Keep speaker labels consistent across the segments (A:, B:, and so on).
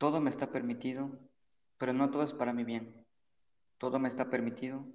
A: Todo me está permitido, pero no todo es para mi bien. Todo me está permitido,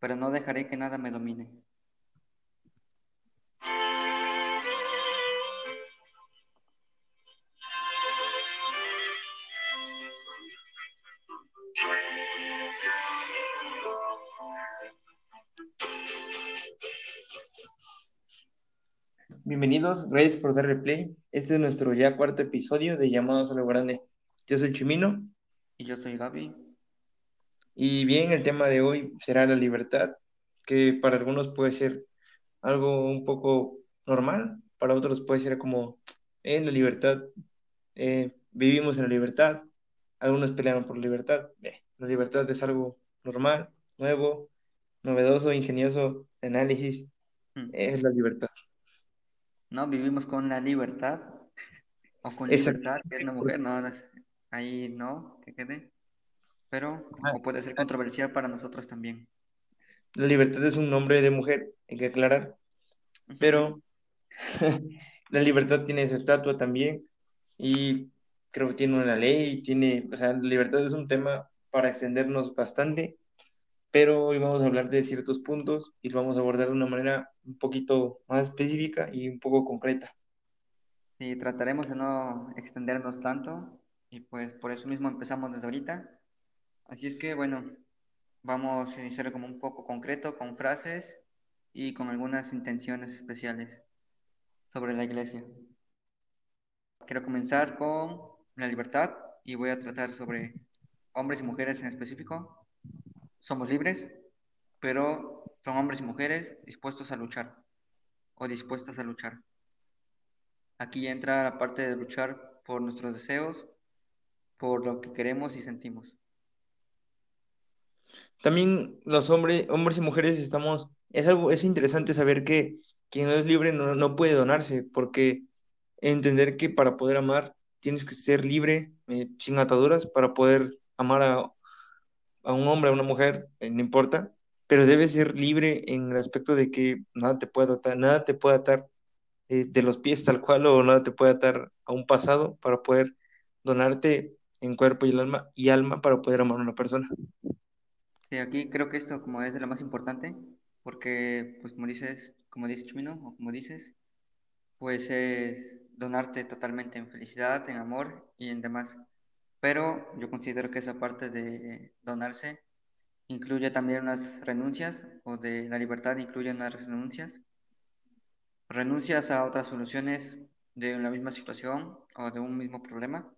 A: pero no dejaré que nada me domine.
B: Bienvenidos, gracias por darle play. Este es nuestro ya cuarto episodio de Llamados a lo Grande. Yo soy Chimino
A: Y yo soy Gaby.
B: y bien, el tema de hoy será la libertad, que para algunos puede ser algo un poco normal, para otros puede ser como en la libertad, eh, vivimos en la libertad, algunos pelearon por libertad. Eh, la libertad es algo normal, nuevo, novedoso, ingenioso análisis,
A: Mm.
B: es la libertad.
A: No vivimos con la libertad o con libertad, que es una mujer, no, no es- ahí no, que quede. Pero,
B: Ah,
A: o puede ser controversial para nosotros también.
B: La libertad es un nombre de mujer, hay que aclarar. Pero la libertad tiene esa estatua también y creo que tiene una ley, tiene, o sea, la libertad es un tema para extendernos bastante, pero hoy vamos a hablar de ciertos puntos y lo vamos a abordar de una manera un poquito más específica y un poco concreta.
A: Sí, trataremos de no extendernos tanto y pues por eso mismo empezamos desde ahorita. Así es que bueno, vamos a iniciar como un poco concreto con frases y con algunas intenciones especiales sobre la iglesia. Quiero comenzar con la libertad y voy a tratar sobre hombres y mujeres en específico. Somos libres, pero son hombres y mujeres dispuestos a luchar o dispuestas a luchar. Aquí entra la parte de luchar por nuestros deseos, por lo que queremos y sentimos.
B: También los hombres, hombres y mujeres estamos, es algo, es interesante saber que quien no es libre no, no puede donarse, porque entender que para poder amar tienes que ser libre, eh, sin ataduras, para poder amar a, a un hombre, a una mujer, eh, no importa, pero debes ser libre en el aspecto de que nada te puede atar, nada te puede atar eh, de los pies tal cual o nada te puede atar a un pasado para poder donarte en cuerpo y alma y alma para poder amar a una persona.
A: Sí, aquí creo que esto como es de lo más importante, porque pues como dices, como dice Chimino, o como dices, pues es donarte totalmente en felicidad, en amor y en demás. Pero yo considero que esa parte de donarse incluye también unas renuncias, o de la libertad incluye unas renuncias, renuncias a otras soluciones de la misma situación o de un mismo problema.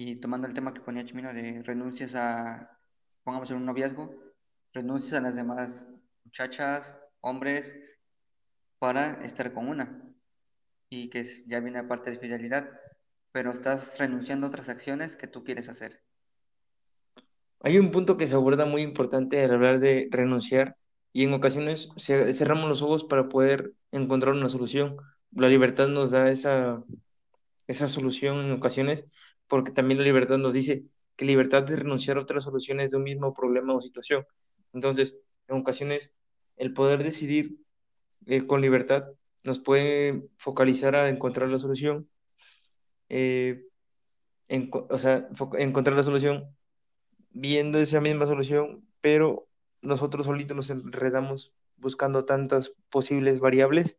A: Y tomando el tema que ponía Chimino de renuncias a, pongamos en un noviazgo, renuncias a las demás muchachas, hombres, para estar con una. Y que es- ya viene aparte de fidelidad, pero estás renunciando a otras acciones que tú quieres hacer.
B: Hay un punto que se aborda muy importante al hablar de renunciar y en ocasiones ce- cerramos los ojos para poder encontrar una solución. La libertad nos da esa, esa solución en ocasiones porque también la libertad nos dice que libertad es renunciar a otras soluciones de un mismo problema o situación. Entonces, en ocasiones, el poder decidir eh, con libertad nos puede focalizar a encontrar la solución, eh, o sea, encontrar la solución viendo esa misma solución, pero nosotros solitos nos enredamos buscando tantas posibles variables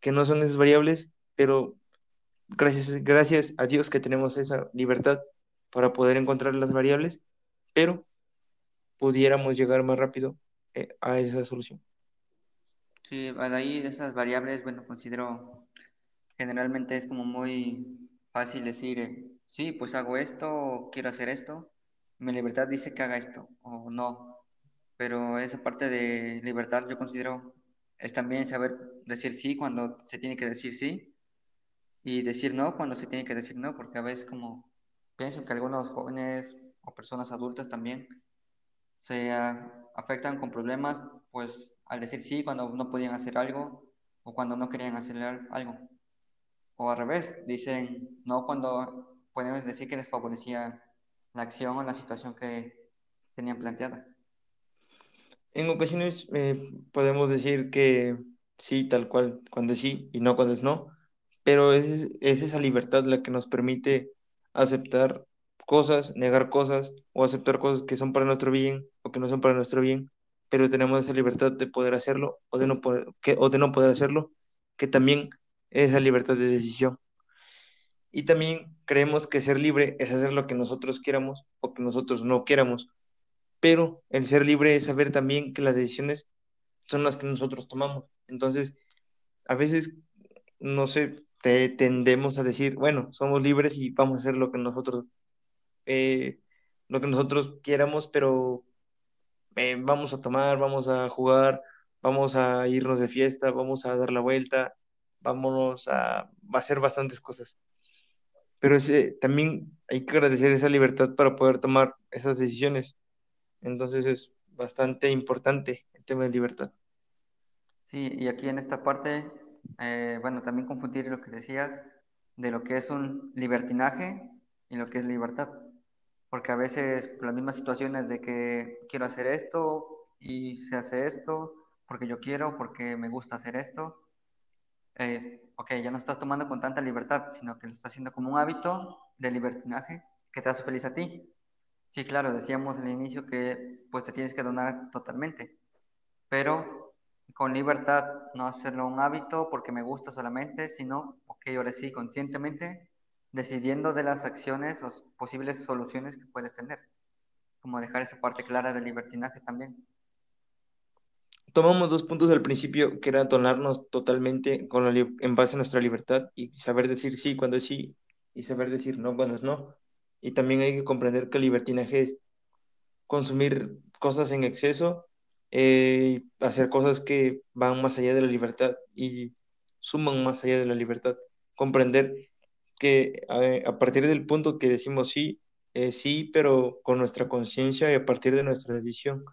B: que no son esas variables, pero gracias, gracias a Dios que tenemos esa libertad para poder encontrar las variables, pero pudiéramos llegar más rápido eh, a esa solución.
A: Sí, de ahí esas variables, bueno, considero generalmente es como muy fácil decir, eh, sí, pues hago esto, quiero hacer esto, mi libertad dice que haga esto, o no, pero esa parte de libertad yo considero es también saber decir sí cuando se tiene que decir sí y decir no cuando se tiene que decir no, porque a veces como pienso que algunos jóvenes o personas adultas también se afectan con problemas, pues al decir sí cuando no podían hacer algo o cuando no querían hacer al- algo. O al revés, dicen no cuando podemos decir que les favorecía la acción o la situación que tenían planteada.
B: En ocasiones eh, podemos decir que sí, tal cual, cuando sí y no cuando es no, pero es, es esa libertad la que nos permite aceptar cosas, negar cosas o aceptar cosas que son para nuestro bien o que no son para nuestro bien, pero tenemos esa libertad de poder hacerlo o de no poder, que, o de no poder hacerlo, que también es esa libertad de decisión. Y también creemos que ser libre es hacer lo que nosotros quieramos o que nosotros no quieramos. Pero el ser libre es saber también que las decisiones son las que nosotros tomamos. Entonces, a veces, no sé, te, tendemos a decir, bueno, somos libres y vamos a hacer lo que nosotros, eh, lo que nosotros quieramos, pero eh, vamos a tomar, vamos a jugar, vamos a irnos de fiesta, vamos a dar la vuelta, vámonos a, a hacer bastantes cosas pero ese, también hay que agradecer esa libertad para poder tomar esas decisiones. Entonces es bastante importante el tema de libertad.
A: Sí, y aquí en esta parte, eh, bueno, también confundir lo que decías de lo que es un libertinaje y lo que es libertad. Porque a veces las mismas situaciones de que quiero hacer esto y se hace esto porque yo quiero, porque me gusta hacer esto, eh, ok, ya no estás tomando con tanta libertad, sino que lo estás haciendo como un hábito de libertinaje que te hace feliz a ti. Sí, claro, decíamos al inicio que pues te tienes que donar totalmente, pero con libertad, no hacerlo un hábito porque me gusta solamente, sino, ok, ahora sí, conscientemente, decidiendo de las acciones o posibles soluciones que puedes tener, como dejar esa parte clara del libertinaje también
B: tomamos dos puntos al principio, que era donarnos totalmente con en base a nuestra libertad y saber decir sí cuando es sí y saber decir no cuando es no. Y también hay que comprender que el libertinaje es consumir cosas en exceso, eh, hacer cosas que van más allá de la libertad y suman más allá de la libertad. Comprender que a, a partir del punto que decimos sí, sí, pero con nuestra conciencia y a partir de nuestra decisión.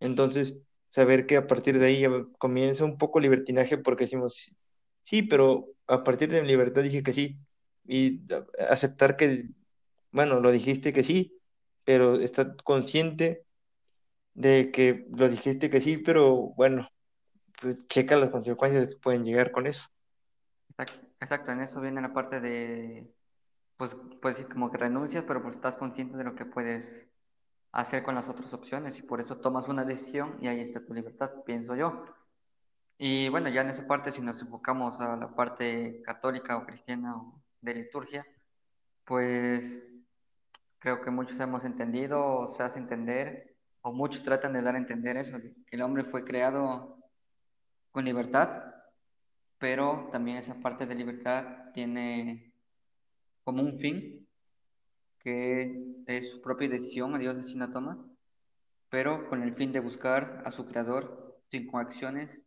B: Entonces, saber que a partir de ahí comienza un poco libertinaje porque decimos, sí, pero a partir de mi libertad dije que sí. Y aceptar que, bueno, lo dijiste que sí, pero estar consciente de que lo dijiste que sí, pero bueno, pues checa las consecuencias que pueden llegar con eso.
A: Exacto, en eso viene la parte de, pues, pues como que renuncias, pero pues estás consciente de lo que puedes hacer con las otras opciones y por eso tomas una decisión y ahí está tu libertad, pienso yo. Y bueno, ya en esa parte, si nos enfocamos a la parte católica o cristiana o de liturgia, pues creo que muchos hemos entendido o se hace entender, o muchos tratan de dar a entender eso, que el hombre fue creado con libertad, pero también esa parte de libertad tiene como un fin que es su propia decisión, Dios así la toma, pero con el fin de buscar a su creador sin coacciones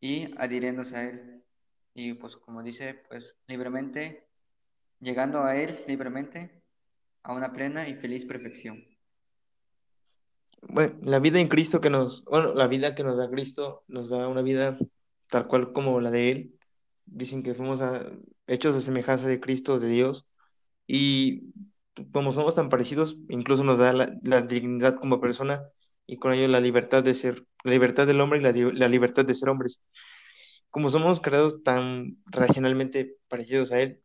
A: y adhiriéndose a él. Y pues como dice, pues libremente, llegando a él libremente a una plena y feliz perfección.
B: Bueno, la vida en Cristo que nos, bueno, la vida que nos da Cristo nos da una vida tal cual como la de Él. Dicen que fuimos hechos de semejanza de Cristo, de Dios, y como somos tan parecidos, incluso nos da la, dignidad como persona y con ello la libertad de ser, la libertad del hombre y la, libertad de ser hombres. Como somos creados tan racionalmente parecidos a Él,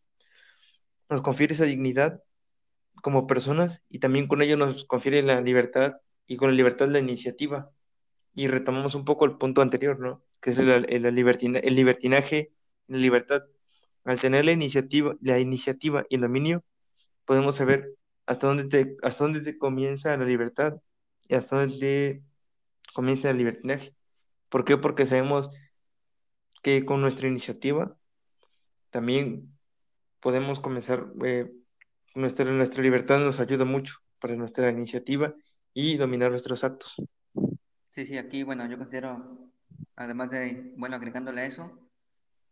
B: nos confiere esa dignidad como personas y también con ello nos confiere la libertad y con la libertad la iniciativa. Y retomamos un poco el punto anterior, ¿no? Que es el, el, el libertinaje, la libertad. Al tener la iniciativa, la iniciativa y el dominio, podemos saber hasta dónde te, hasta dónde te comienza la libertad y hasta dónde comienza el libertinaje. ¿Por qué? Porque sabemos que con nuestra iniciativa también podemos comenzar, eh, nuestra, nuestra libertad nos ayuda mucho para nuestra iniciativa y dominar nuestros actos.
A: Sí, sí, aquí, bueno, yo considero, además de, bueno, agregándole a eso,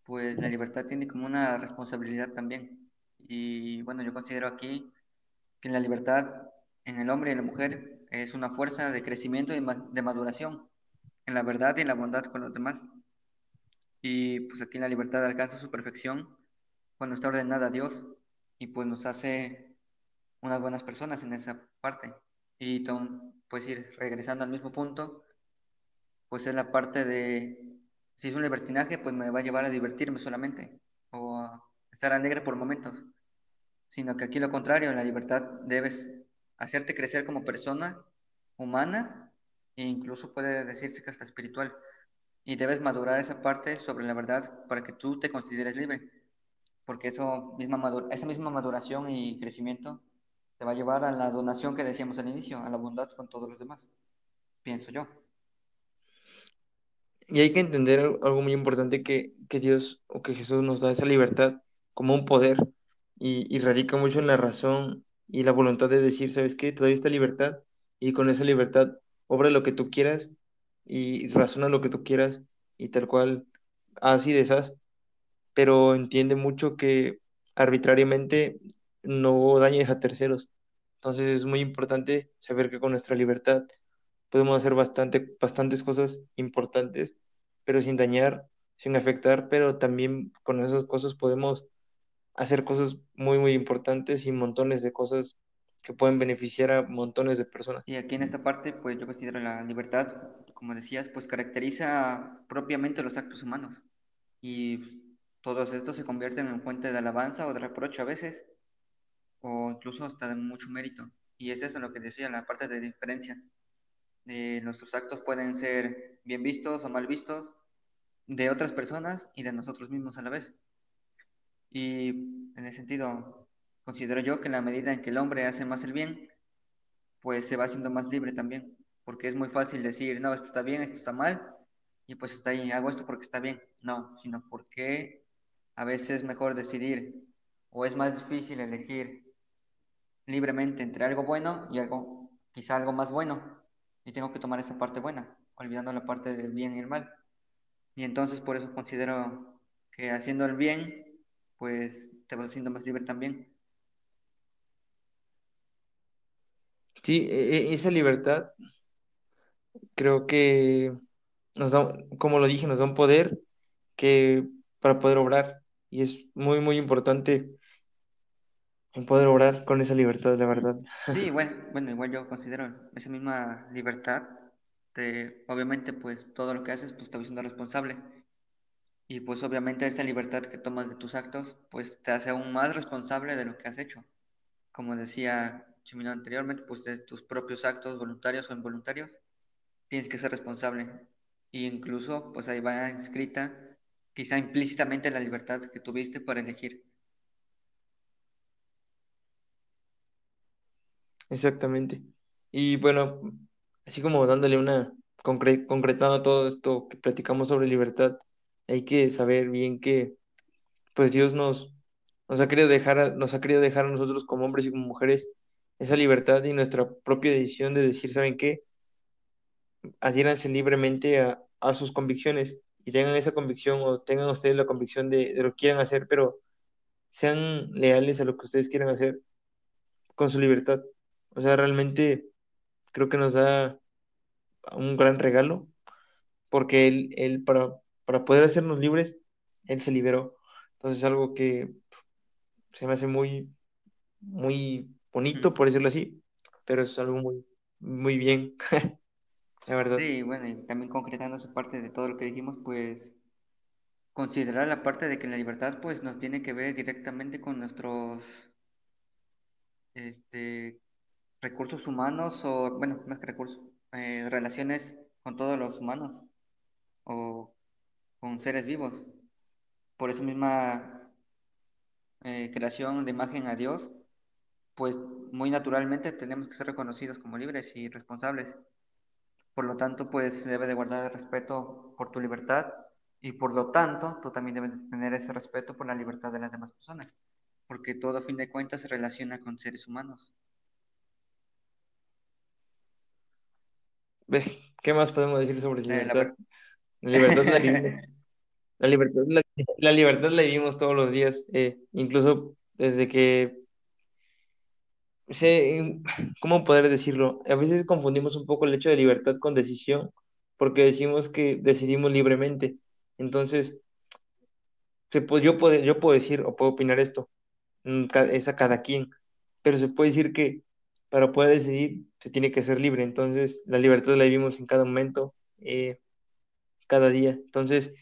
A: pues la libertad tiene como una responsabilidad también y bueno, yo considero aquí que la libertad en el hombre y la mujer es una fuerza de crecimiento y de maduración en la verdad y en la bondad con los demás. Y pues aquí la libertad alcanza su perfección cuando está ordenada a Dios y pues nos hace unas buenas personas en esa parte. Y pues ir regresando al mismo punto, pues es la parte de, si es un libertinaje, pues me va a llevar a divertirme solamente o a estar alegre por momentos. sino que aquí lo contrario, en la libertad debes hacerte crecer como persona humana e incluso puede decirse que hasta espiritual. Y debes madurar esa parte sobre la verdad para que tú te consideres libre, porque eso misma esa misma maduración y crecimiento te va a llevar a la donación que decíamos al inicio, a la bondad con todos los demás, pienso yo.
B: Y hay que entender al- algo muy importante que, que Dios o que Jesús nos da esa libertad como un poder y, y radica mucho en la razón y la voluntad de decir, ¿sabes qué? Te doy esta libertad y con esa libertad obra lo que tú quieras y razona lo que tú quieras y tal cual, así de esas, pero entiende mucho que arbitrariamente no dañes a terceros. Entonces es muy importante saber que con nuestra libertad podemos hacer bastante, bastantes cosas importantes, pero sin dañar, sin afectar, pero también con esas cosas podemos hacer cosas muy, muy importantes y montones de cosas que pueden beneficiar a montones de personas.
A: Y aquí en esta parte, pues yo considero la libertad, como decías, pues caracteriza propiamente los actos humanos. Y todos estos se convierten en fuente de alabanza o de reproche a veces, o incluso hasta de mucho mérito. Y es eso lo que decía, la parte de diferencia. Eh, nuestros actos pueden ser bien vistos o mal vistos de otras personas y de nosotros mismos a la vez. Y en ese sentido, considero yo que la medida en que el hombre hace más el bien, pues se va haciendo más libre también, porque es muy fácil decir, no, esto está bien, esto está mal, y pues está ahí, hago esto porque está bien. No, sino porque a veces es mejor decidir, o es más difícil elegir libremente entre algo bueno y algo, quizá algo más bueno, y tengo que tomar esa parte buena, olvidando la parte del bien y el mal. Y entonces por eso considero que haciendo el bien, pues te vas haciendo más libre también.
B: Sí, e- e- esa libertad creo que nos da, como lo dije, nos da un poder que para poder obrar y es muy, muy importante en poder obrar con esa libertad, la verdad.
A: Sí, bueno, bueno, igual yo considero esa misma libertad de, obviamente, pues todo lo que haces, pues te vas siendo responsable. Y pues obviamente esta libertad que tomas de tus actos, pues te hace aún más responsable de lo que has hecho. Como decía Chimino anteriormente, pues de tus propios actos, voluntarios o involuntarios, tienes que ser responsable. Y incluso, pues ahí va inscrita, quizá implícitamente la libertad que tuviste para elegir.
B: Exactamente. Y bueno, así como dándole una, concre- concretando todo esto que platicamos sobre libertad, hay que saber bien que pues Dios nos, nos ha querido dejar, nos ha querido dejar a nosotros como hombres y como mujeres esa libertad y nuestra propia decisión de decir, ¿saben qué? Adhiéranse libremente a, a sus convicciones y tengan esa convicción o tengan ustedes la convicción de, de lo que quieran hacer, pero sean leales a lo que ustedes quieran hacer con su libertad. O sea, realmente creo que nos da un gran regalo, porque él, él para, para poder hacernos libres, él se liberó. Entonces es algo que se me hace muy, muy bonito, por decirlo así, pero es algo muy, muy bien, la verdad.
A: Sí, bueno, y también concretando esa parte de todo lo que dijimos, pues considerar la parte de que la libertad pues nos tiene que ver directamente con nuestros este, recursos humanos o, bueno, más que recursos, eh, relaciones con todos los humanos o con seres vivos. Por esa misma eh, creación de imagen a Dios, pues muy naturalmente tenemos que ser reconocidos como libres y responsables. Por lo tanto, pues se debe de guardar respeto por tu libertad y por lo tanto tú también debes de tener ese respeto por la libertad de las demás personas, porque todo a fin de cuentas se relaciona con seres humanos.
B: ¿Qué más podemos decir sobre
A: Eh,
B: libertad?
A: ver-
B: La libertad la vivimos, la libertad la, la libertad la vivimos todos los días, eh, incluso desde que sé, ¿cómo poder decirlo? A veces confundimos un poco el hecho de libertad con decisión, porque decimos que decidimos libremente. Entonces, se puede- yo puedo, yo puedo decir o puedo opinar esto, mm, es a cada quien, pero se puede decir que para poder decidir se tiene que ser libre. Entonces, la libertad la vivimos en cada momento, eh, cada día. Entonces,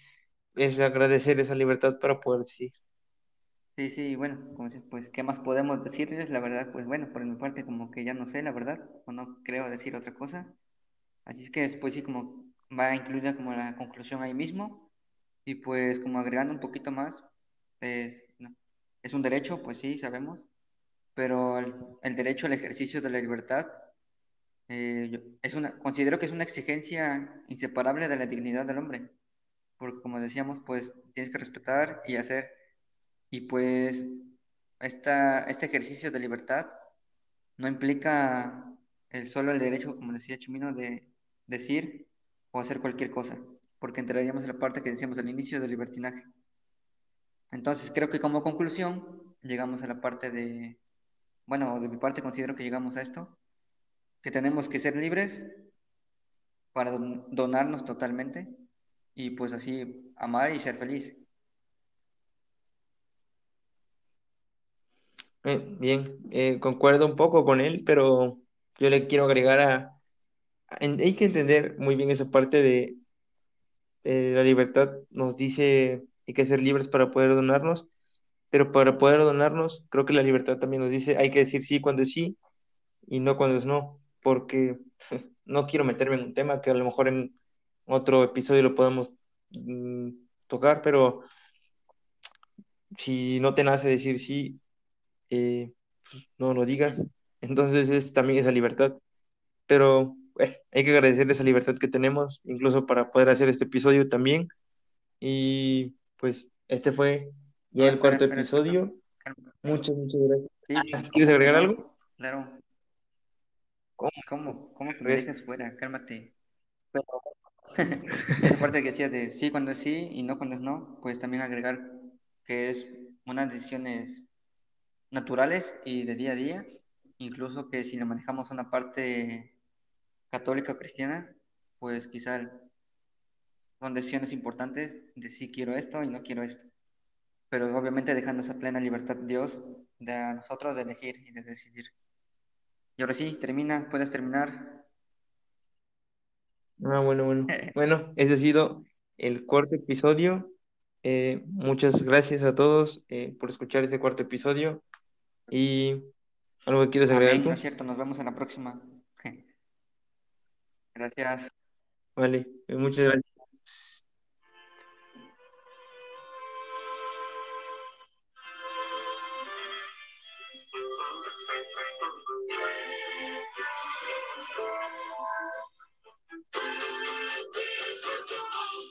B: es agradecer esa libertad para poder decidir.
A: Sí, sí, bueno, pues, ¿qué más podemos decirles? La verdad, pues bueno, por mi parte como que ya no sé, la verdad, o no creo decir otra cosa. Así es que después sí como va incluida como la conclusión ahí mismo y pues como agregando un poquito más, es, no, es un derecho, pues sí, sabemos, pero el, derecho al ejercicio de la libertad eh, es una, considero que es una exigencia inseparable de la dignidad del hombre, porque como decíamos, pues tienes que respetar y hacer, y pues esta, este ejercicio de libertad no implica el solo el derecho, como decía Chimino, de decir o hacer cualquier cosa, porque entraríamos en la parte que decíamos al inicio del libertinaje. Entonces, creo que como conclusión llegamos a la parte de, bueno, de mi parte considero que llegamos a esto, que tenemos que ser libres para don- donarnos totalmente y pues así amar y ser feliz.
B: Eh, bien, eh, concuerdo un poco con él, pero yo le quiero agregar a, hay que entender muy bien esa parte de eh, la libertad. Nos dice hay que ser libres para poder donarnos, pero para poder donarnos, creo que la libertad también nos dice hay que decir sí cuando es sí y no cuando es no, porque no quiero meterme en un tema que a lo mejor en otro episodio lo podemos mm, tocar, pero si no te nace decir sí, eh, no lo digas. Entonces es también esa libertad. Pero bueno, hay que agradecer esa libertad que tenemos, incluso para poder hacer este episodio también. Y pues este fue ya el cuarto
A: espera, espera.
B: episodio. Muchas, muchas gracias.
A: Sí,
B: ¿Quieres agregar algo?
A: claro.
B: ¿Cómo?
A: ¿Cómo? ¿Cómo dejas fuera? Cálmate. Pero esa parte que decías de sí cuando es sí y no cuando es no, pues también agregar que es unas decisiones naturales y de día a día, incluso que si la manejamos una parte católica o cristiana, pues quizá son decisiones importantes de si quiero esto y no quiero esto, pero obviamente dejando esa plena libertad Dios de a nosotros de elegir y de decidir. Y ahora sí, termina, puedes terminar.
B: Ah, bueno, bueno. Bueno, ese ha sido el cuarto episodio. Eh, muchas gracias a todos eh, por escuchar este cuarto episodio. ¿Y algo que quieres agregar
A: Amén, no es
B: tú?
A: cierto, nos vemos en la próxima. Gracias.
B: Vale, eh, muchas gracias.